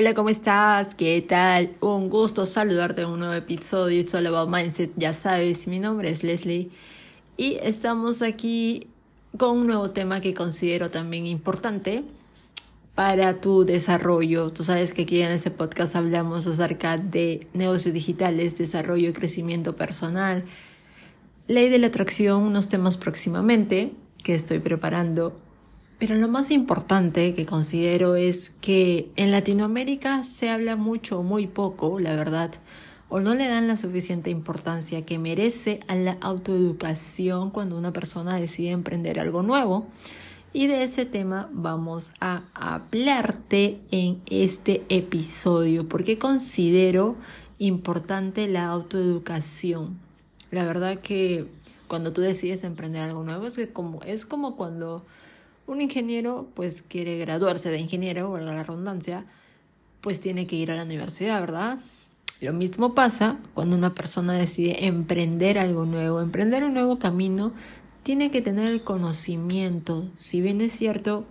Hola, ¿cómo estás? ¿Qué tal? Un gusto saludarte en un nuevo episodio. It's all about mindset. Ya sabes, mi nombre es Leslie y estamos aquí con un nuevo tema que considero también importante para tu desarrollo. Tú sabes que aquí en este podcast hablamos acerca de negocios digitales, desarrollo y crecimiento personal, ley de la atracción, unos temas próximamente que estoy preparando pero lo más importante que considero es que en Latinoamérica se habla mucho o muy poco, la verdad, o no le dan la suficiente importancia que merece a la autoeducación cuando una persona decide emprender algo nuevo. Y de ese tema vamos a hablarte en este episodio, porque considero importante la autoeducación. La verdad que cuando tú decides emprender algo nuevo es, que como, es como cuando un ingeniero pues quiere graduarse de ingeniero, valga la redundancia, pues tiene que ir a la universidad, ¿verdad? Lo mismo pasa cuando una persona decide emprender algo nuevo, emprender un nuevo camino, tiene que tener el conocimiento. Si bien es cierto,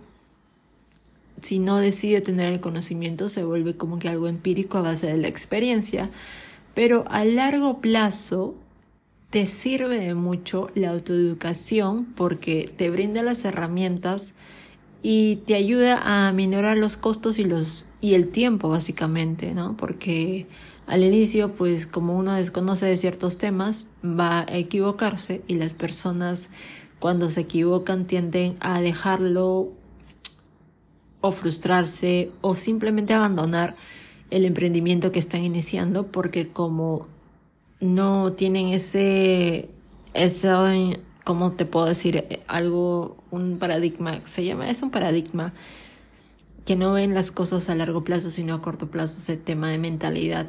si no decide tener el conocimiento, se vuelve como que algo empírico a base de la experiencia. Pero a largo plazo, te sirve de mucho la autoeducación porque te brinda las herramientas y te ayuda a minorar los costos y los y el tiempo básicamente, ¿no? Porque al inicio, pues como uno desconoce de ciertos temas, va a equivocarse y las personas cuando se equivocan tienden a dejarlo o frustrarse o simplemente abandonar el emprendimiento que están iniciando porque como no tienen ese, eso, ¿cómo te puedo decir? Algo, un paradigma, se llama, es un paradigma que no ven las cosas a largo plazo, sino a corto plazo, ese tema de mentalidad.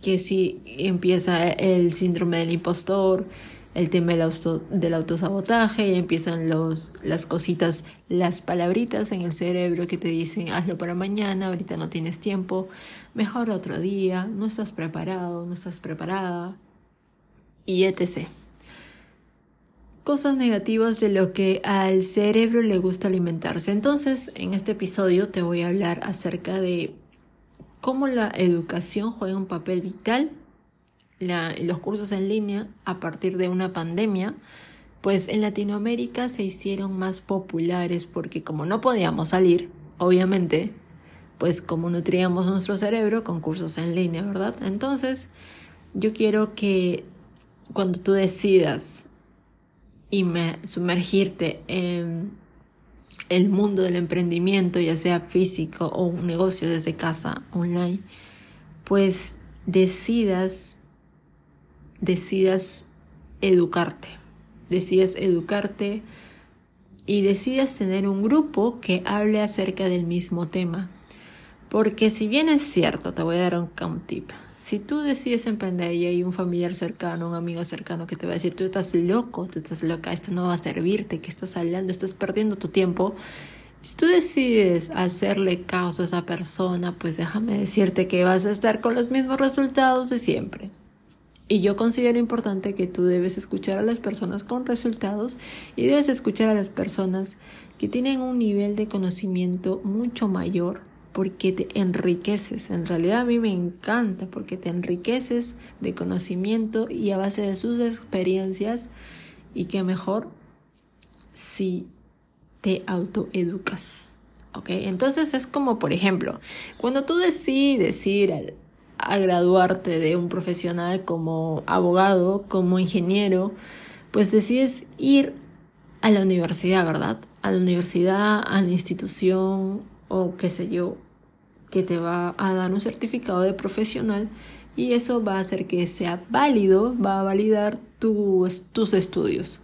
Que si empieza el síndrome del impostor, el tema del, auto, del autosabotaje, y empiezan los, las cositas, las palabritas en el cerebro que te dicen hazlo para mañana, ahorita no tienes tiempo, mejor otro día, no estás preparado, no estás preparada, y etc. Cosas negativas de lo que al cerebro le gusta alimentarse. Entonces, en este episodio te voy a hablar acerca de cómo la educación juega un papel vital los cursos en línea a partir de una pandemia, pues en Latinoamérica se hicieron más populares porque como no podíamos salir, obviamente, pues como nutríamos nuestro cerebro con cursos en línea, ¿verdad? Entonces, yo quiero que cuando tú decidas sumergirte en el mundo del emprendimiento, ya sea físico o un negocio desde casa, online, pues decidas decidas educarte, decidas educarte y decidas tener un grupo que hable acerca del mismo tema. Porque si bien es cierto, te voy a dar un, tip. Si tú decides emprender y hay un familiar cercano, un amigo cercano que te va a decir, tú estás loco, tú estás loca, esto no va a servirte, que estás hablando, estás perdiendo tu tiempo. Si tú decides hacerle caso a esa persona, pues déjame decirte que vas a estar con los mismos resultados de siempre. Y yo considero importante que tú debes escuchar a las personas con resultados y debes escuchar a las personas que tienen un nivel de conocimiento mucho mayor porque te enriqueces. En realidad a mí me encanta porque te enriqueces de conocimiento y a base de sus experiencias y que mejor si te autoeducas. ¿Ok? Entonces es como, por ejemplo, cuando tú decides ir al a graduarte de un profesional como abogado, como ingeniero, pues decides ir a la universidad, ¿verdad? A la universidad, a la institución o qué sé yo, que te va a dar un certificado de profesional y eso va a hacer que sea válido, va a validar tus estudios.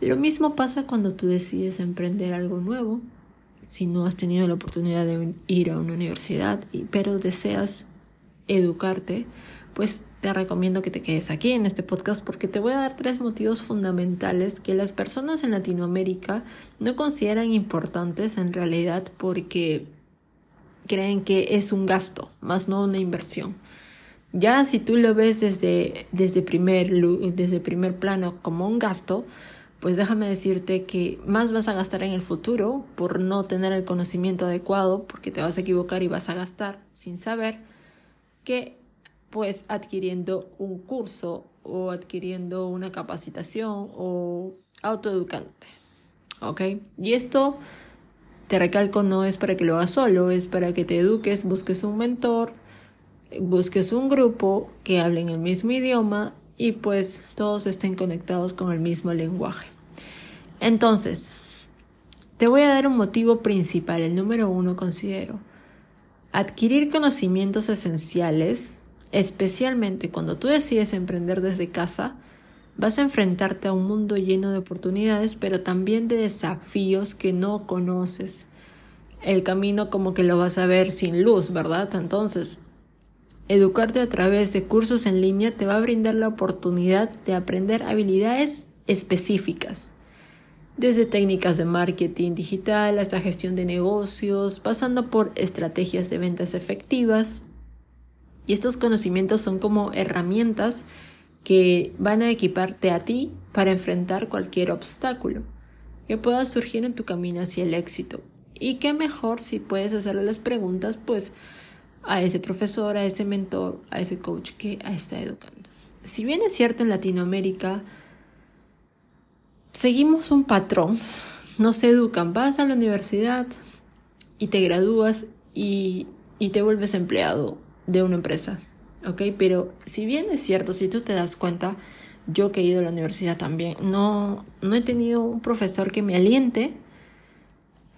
Lo mismo pasa cuando tú decides emprender algo nuevo. Si no has tenido la oportunidad de ir a una universidad, pero deseas educarte, pues te recomiendo que te quedes aquí en este podcast porque te voy a dar tres motivos fundamentales que las personas en Latinoamérica no consideran importantes en realidad porque creen que es un gasto, más no una inversión. Ya si tú lo ves desde, desde, primer, desde primer plano como un gasto, pues déjame decirte que más vas a gastar en el futuro por no tener el conocimiento adecuado, porque te vas a equivocar y vas a gastar sin saber, que pues adquiriendo un curso o adquiriendo una capacitación o autoeducándote. ¿Ok? Y esto, te recalco, no es para que lo hagas solo, es para que te eduques, busques un mentor, busques un grupo que hablen el mismo idioma y pues todos estén conectados con el mismo lenguaje. Entonces, te voy a dar un motivo principal, el número uno considero. Adquirir conocimientos esenciales, especialmente cuando tú decides emprender desde casa, vas a enfrentarte a un mundo lleno de oportunidades, pero también de desafíos que no conoces. El camino como que lo vas a ver sin luz, ¿verdad? Entonces, Educarte a través de cursos en línea te va a brindar la oportunidad de aprender habilidades específicas, desde técnicas de marketing digital hasta gestión de negocios, pasando por estrategias de ventas efectivas. Y estos conocimientos son como herramientas que van a equiparte a ti para enfrentar cualquier obstáculo que pueda surgir en tu camino hacia el éxito. Y qué mejor si puedes hacerle las preguntas, pues a ese profesor, a ese mentor, a ese coach que está educando. Si bien es cierto en Latinoamérica, seguimos un patrón, no se educan, vas a la universidad y te gradúas y, y te vuelves empleado de una empresa, ¿ok? Pero si bien es cierto, si tú te das cuenta, yo que he ido a la universidad también, no, no he tenido un profesor que me aliente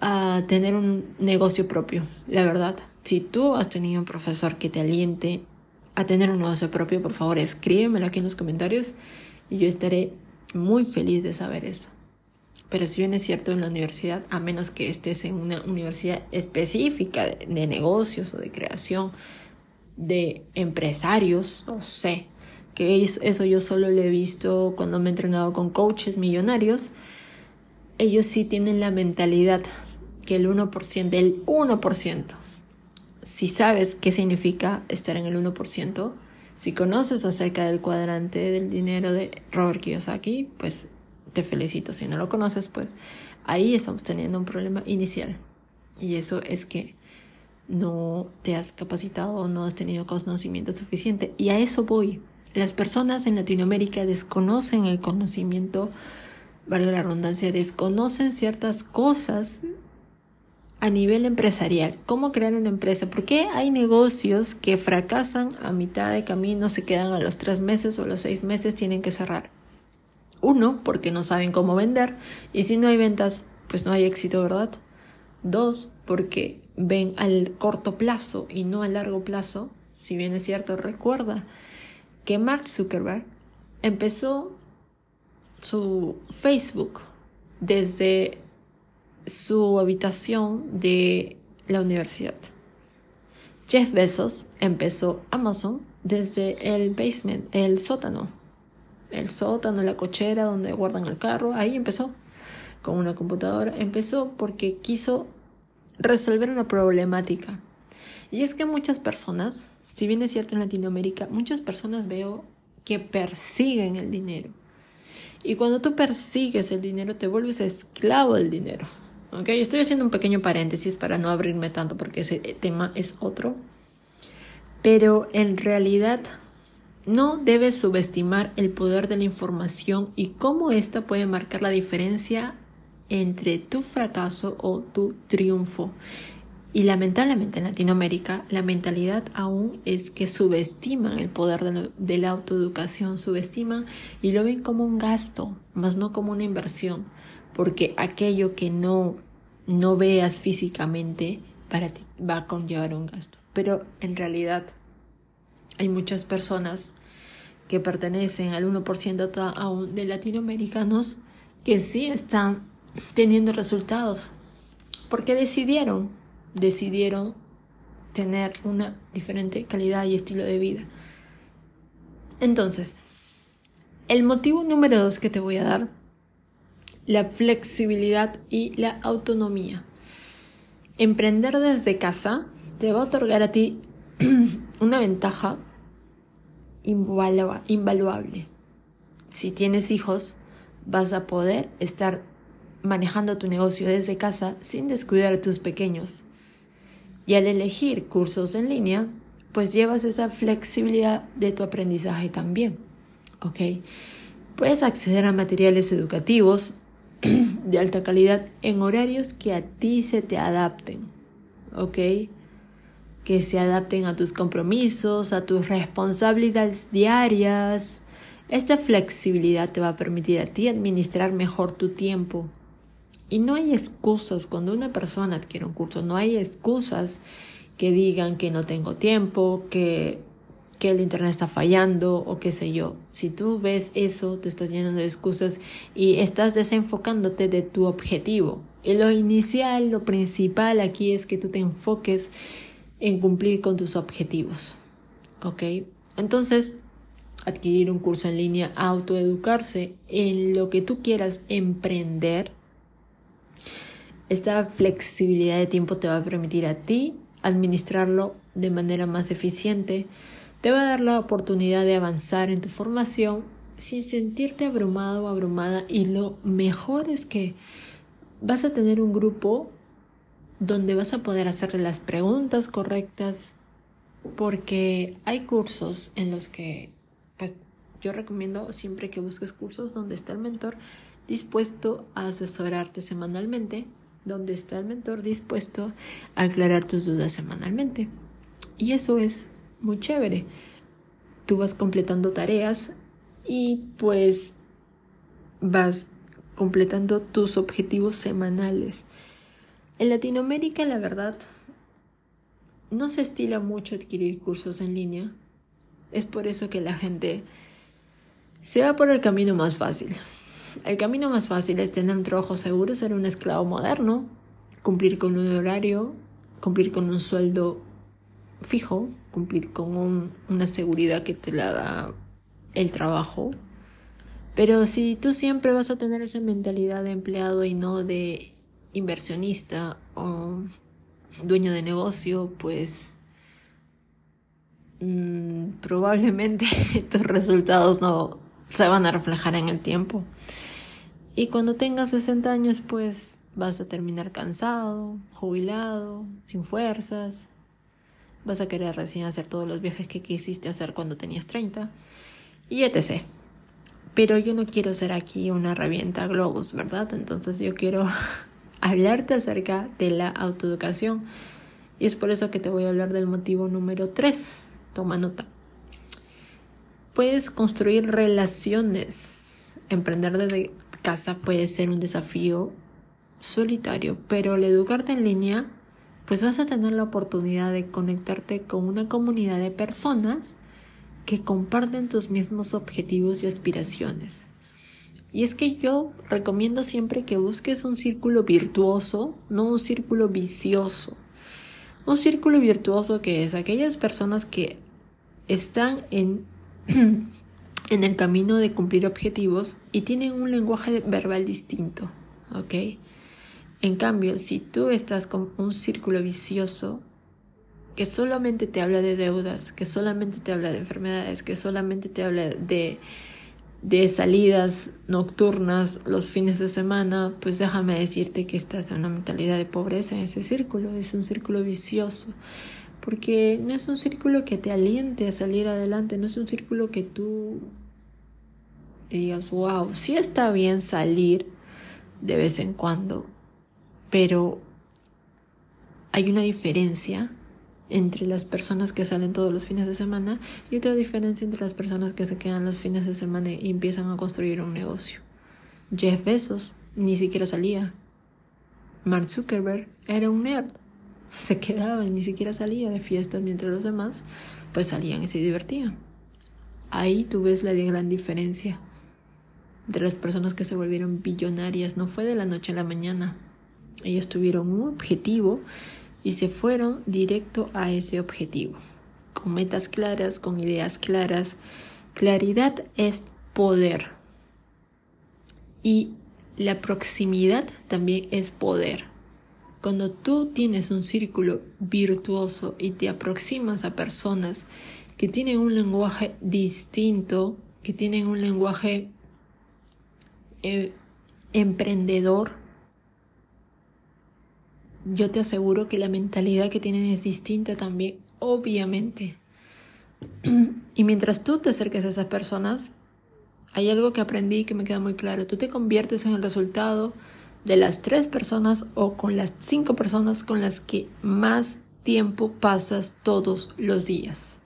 a tener un negocio propio, la verdad. Si tú has tenido un profesor que te aliente a tener un negocio propio, por favor escríbemelo aquí en los comentarios y yo estaré muy feliz de saber eso. Pero si bien es cierto en la universidad, a menos que estés en una universidad específica de, negocios o de creación de empresarios, no sé, que eso yo solo lo he visto cuando me he entrenado con coaches millonarios, ellos sí tienen la mentalidad que el 1%, del 1%, si sabes qué significa estar en el 1%, si conoces acerca del cuadrante del dinero de Robert Kiyosaki, pues te felicito. Si no lo conoces, pues ahí estamos teniendo un problema inicial. Y eso es que no te has capacitado o no has tenido conocimiento suficiente. Y a eso voy. Las personas en Latinoamérica desconocen el conocimiento, valga la redundancia, desconocen ciertas cosas a nivel empresarial, cómo crear una empresa, porque hay negocios que fracasan a mitad de camino, se quedan a los tres meses o los seis meses, tienen que cerrar. Uno, porque no saben cómo vender, y si no hay ventas, pues no hay éxito, ¿verdad? Dos, porque ven al corto plazo y no al largo plazo. Si bien es cierto, recuerda que Mark Zuckerberg empezó su Facebook desde su habitación de la universidad. Jeff Bezos empezó Amazon desde el basement, el sótano. El sótano, la cochera donde guardan el carro, ahí empezó con una computadora. Empezó porque quiso resolver una problemática. Y es que muchas personas, si bien es cierto en Latinoamérica, muchas personas veo que persiguen el dinero. Y cuando tú persigues el dinero, te vuelves esclavo del dinero. Estoy haciendo un pequeño paréntesis para no abrirme tanto porque ese tema es otro. Pero en realidad no debes subestimar el poder de la información y cómo ésta puede marcar la diferencia entre tu fracaso o tu triunfo. Y lamentablemente en Latinoamérica la mentalidad aún es que subestiman el poder de de la autoeducación, subestiman y lo ven como un gasto, más no como una inversión porque aquello que no, no veas físicamente para ti va a conllevar un gasto. Pero en realidad hay muchas personas que pertenecen al 1% aún de latinoamericanos que sí están teniendo resultados porque decidieron, decidieron tener una diferente calidad y estilo de vida. Entonces, el motivo número dos que te voy a dar la flexibilidad y la autonomía. Emprender desde casa te va a otorgar a ti una ventaja invaluable. Si tienes hijos, vas a poder estar manejando tu negocio desde casa sin descuidar a tus pequeños. Y al elegir cursos en línea, pues llevas esa flexibilidad de tu aprendizaje también. ¿Ok? Puedes acceder a materiales educativos de alta calidad en horarios que a ti se te adapten. ¿Ok? Que se adapten a tus compromisos, a tus responsabilidades diarias. Esta flexibilidad te va a permitir a ti administrar mejor tu tiempo y no hay excusas cuando una persona adquiere un curso, no hay excusas que digan que no tengo tiempo, que, que el internet está fallando o qué sé yo. Si tú ves eso, te estás llenando de excusas y estás desenfocándote de tu objetivo. Y lo inicial, lo principal aquí es que tú te enfoques en cumplir con tus objetivos. ¿Ok? Entonces, adquirir un curso en línea, autoeducarse en lo que tú quieras emprender, esta flexibilidad de tiempo te va a permitir a ti administrarlo de manera más eficiente, te va a dar la oportunidad de avanzar en tu formación sin sentirte abrumado o abrumada y lo mejor es que vas a tener un grupo donde vas a poder hacerle las preguntas correctas porque hay cursos en los que pues yo recomiendo siempre que busques cursos donde está el mentor dispuesto a asesorarte semanalmente donde está el mentor dispuesto a aclarar tus dudas semanalmente. Y eso es muy chévere. Tú vas completando tareas y pues vas completando tus objetivos semanales. En Latinoamérica, la verdad, no se estila mucho adquirir cursos en línea. Es por eso que la gente se va por el camino más fácil. El camino más fácil es tener un trabajo seguro, ser un esclavo moderno, cumplir con un horario, cumplir con un sueldo fijo, cumplir con una seguridad que te la da el trabajo. Pero si tú siempre vas a tener esa mentalidad de empleado y no de inversionista o dueño de negocio, pues mm, probablemente tus resultados no se van a reflejar en el tiempo. Y cuando tengas 60 años, pues vas a terminar cansado, jubilado, sin fuerzas. Vas a querer recién hacer todos los viajes que quisiste hacer cuando tenías 30. Y etc. Pero yo no quiero ser aquí una revienta globos, ¿verdad? Entonces yo quiero hablarte acerca de la autoeducación. Y es por eso que te voy a hablar del motivo número 3. Toma nota. Puedes construir relaciones. Emprender desde casa puede ser un desafío solitario, pero al educarte en línea, pues vas a tener la oportunidad de conectarte con una comunidad de personas que comparten tus mismos objetivos y aspiraciones. Y es que yo recomiendo siempre que busques un círculo virtuoso, no un círculo vicioso. Un círculo virtuoso que es aquellas personas que están en en el camino de cumplir objetivos y tienen un lenguaje verbal distinto, ¿ok? En cambio, si tú estás con un círculo vicioso que solamente te habla de deudas, que solamente te habla de enfermedades, que solamente te habla de, de salidas nocturnas los fines de semana, pues déjame decirte que estás en una mentalidad de pobreza en ese círculo, es un círculo vicioso porque no es un círculo que te aliente a salir adelante, no es un círculo que tú te digas, wow, sí está bien salir de vez en cuando, pero hay una diferencia entre las personas que salen todos los fines de semana y otra diferencia entre las personas que se quedan los fines de semana y empiezan a construir un negocio. Jeff Bezos ni siquiera salía. Mark Zuckerberg era un nerd se quedaba y ni siquiera salía de fiestas mientras los demás pues salían y se divertían. Ahí tú ves la gran diferencia entre las personas que se volvieron billonarias. No fue de la noche a la mañana. Ellos tuvieron un objetivo y se fueron directo a ese objetivo. Con metas claras, con ideas claras. Claridad es poder. Y la proximidad también es poder. Cuando tú tienes un círculo virtuoso y te aproximas a personas que tienen un lenguaje distinto, que tienen un lenguaje eh, emprendedor, yo te aseguro que la mentalidad que tienen es distinta también, obviamente. y mientras tú te acerques a esas personas, hay algo que aprendí que me queda muy claro. Tú te conviertes en el resultado de las tres personas o con las cinco personas con las que más tiempo pasas todos los días.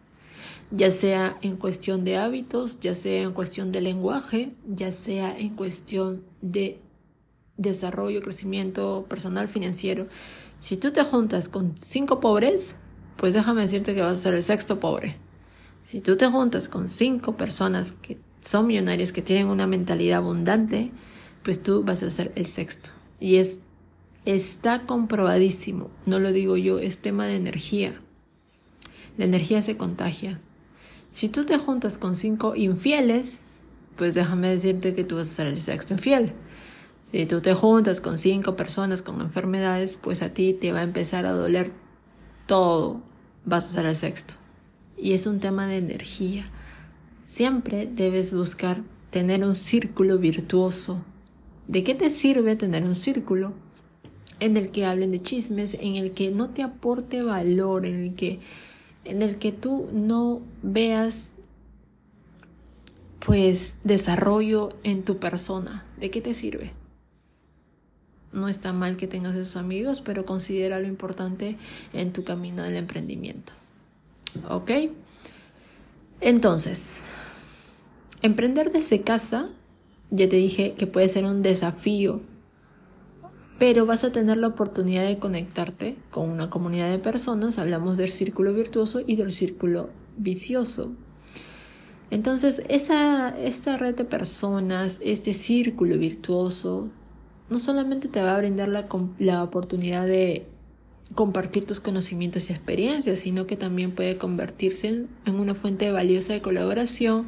Ya sea en cuestión de hábitos, ya sea en cuestión de lenguaje, ya sea en cuestión de desarrollo, crecimiento personal, financiero. Si tú te juntas con cinco pobres, pues déjame decirte que vas a ser el sexto pobre. Si tú te juntas con cinco personas que son millonarias, que tienen una mentalidad abundante, pues tú vas a ser el sexto. Y es está comprobadísimo, no lo digo yo, es tema de energía. La energía se contagia. Si tú te juntas con cinco infieles, pues déjame decirte que tú vas a ser el sexto infiel. Si tú te juntas con cinco personas con enfermedades, pues a ti te va a empezar a doler todo. Vas a ser el sexto. Y es un tema de energía. Siempre debes buscar tener un círculo virtuoso. ¿De qué te sirve tener un círculo en el que hablen de chismes, en el que no te aporte valor, en el que, en el que tú no veas pues desarrollo en tu persona? ¿De qué te sirve? No está mal que tengas esos amigos, pero considera lo importante en tu camino del emprendimiento. ¿Ok? Entonces, emprender desde casa, ya te dije que puede ser un desafío, pero vas a tener la oportunidad de conectarte con una comunidad de personas. Hablamos del círculo virtuoso y del círculo vicioso. Entonces, esa, esta red de personas, este círculo virtuoso, no solamente te va a brindar la, la oportunidad de compartir tus conocimientos y experiencias, sino que también puede convertirse en, una fuente valiosa de colaboración,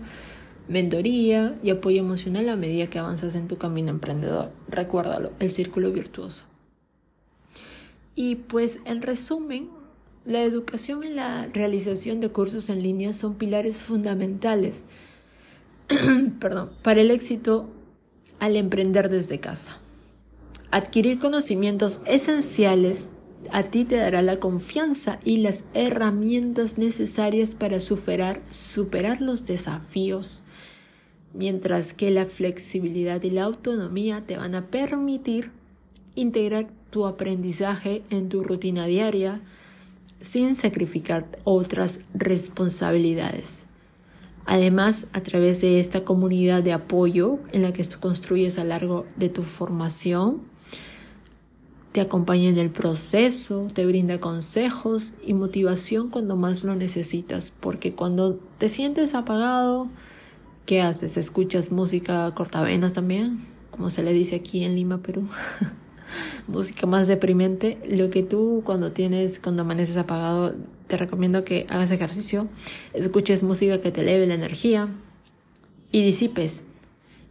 mentoría y apoyo emocional a medida que avanzas en tu camino emprendedor. Recuérdalo, el círculo virtuoso. Y pues en resumen, la educación y la realización de cursos en línea son pilares fundamentales perdón, para el éxito al emprender desde casa. Adquirir conocimientos esenciales a ti te dará la confianza y las herramientas necesarias para superar, superar los desafíos, mientras que la flexibilidad y la autonomía te van a permitir integrar tu aprendizaje en tu rutina diaria sin sacrificar otras responsabilidades. Además, a través de esta comunidad de apoyo en la que tú construyes a lo largo de tu formación, te acompaña en el proceso, te brinda consejos y motivación cuando más lo necesitas, porque cuando te sientes apagado, ¿qué haces? ¿Escuchas música cortavenas también? Como se le dice aquí en Lima, Perú. música más deprimente. Lo que tú cuando tienes, cuando amaneces apagado, te recomiendo que hagas ejercicio, escuches música que te eleve la energía y disipes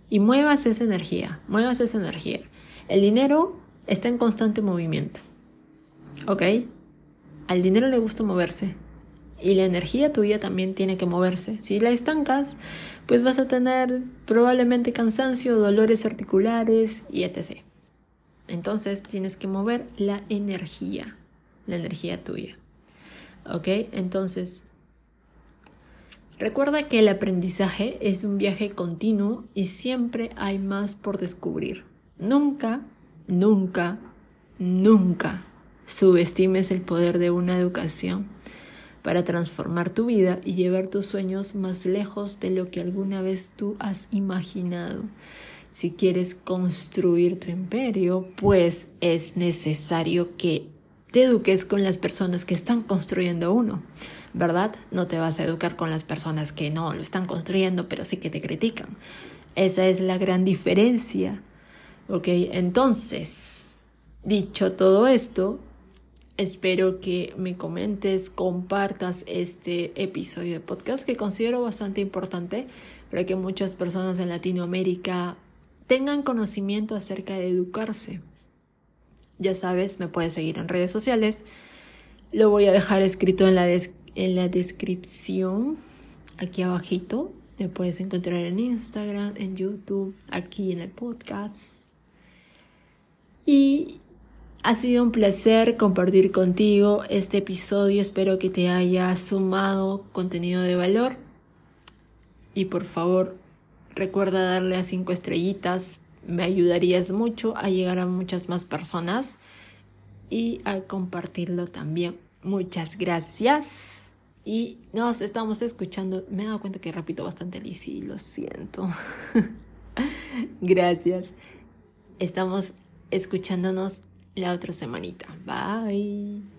y muevas esa energía, muevas esa energía. El dinero está en constante movimiento. ¿Ok? Al dinero le gusta moverse. Y la energía tuya también tiene que moverse. Si la estancas, pues vas a tener probablemente cansancio, dolores articulares y etc. Entonces tienes que mover la energía, la energía tuya. ¿Ok? Entonces, recuerda que el aprendizaje es un viaje continuo y siempre hay más por descubrir. Nunca Nunca, nunca subestimes el poder de una educación para transformar tu vida y llevar tus sueños más lejos de lo que alguna vez tú has imaginado. Si quieres construir tu imperio, pues es necesario que te eduques con las personas que están construyendo uno, ¿verdad? No te vas a educar con las personas que no lo están construyendo, pero sí que te critican. Esa es la gran diferencia Ok, entonces, dicho todo esto, espero que me comentes, compartas este episodio de podcast que considero bastante importante para que muchas personas en Latinoamérica tengan conocimiento acerca de educarse. Ya sabes, me puedes seguir en redes sociales. Lo voy a dejar escrito en la, en la descripción, aquí abajito, Me puedes encontrar en Instagram, en YouTube, aquí en el podcast. Y ha sido un placer compartir contigo este episodio. Espero que te haya sumado contenido de valor. Y por favor, recuerda darle a cinco estrellitas. Me ayudarías mucho a llegar a muchas más personas y a compartirlo también. Muchas gracias. Y nos estamos escuchando. Me he dado cuenta que repito bastante Lizzie, lo siento. gracias. Estamos escuchándonos la otra semanita. Bye.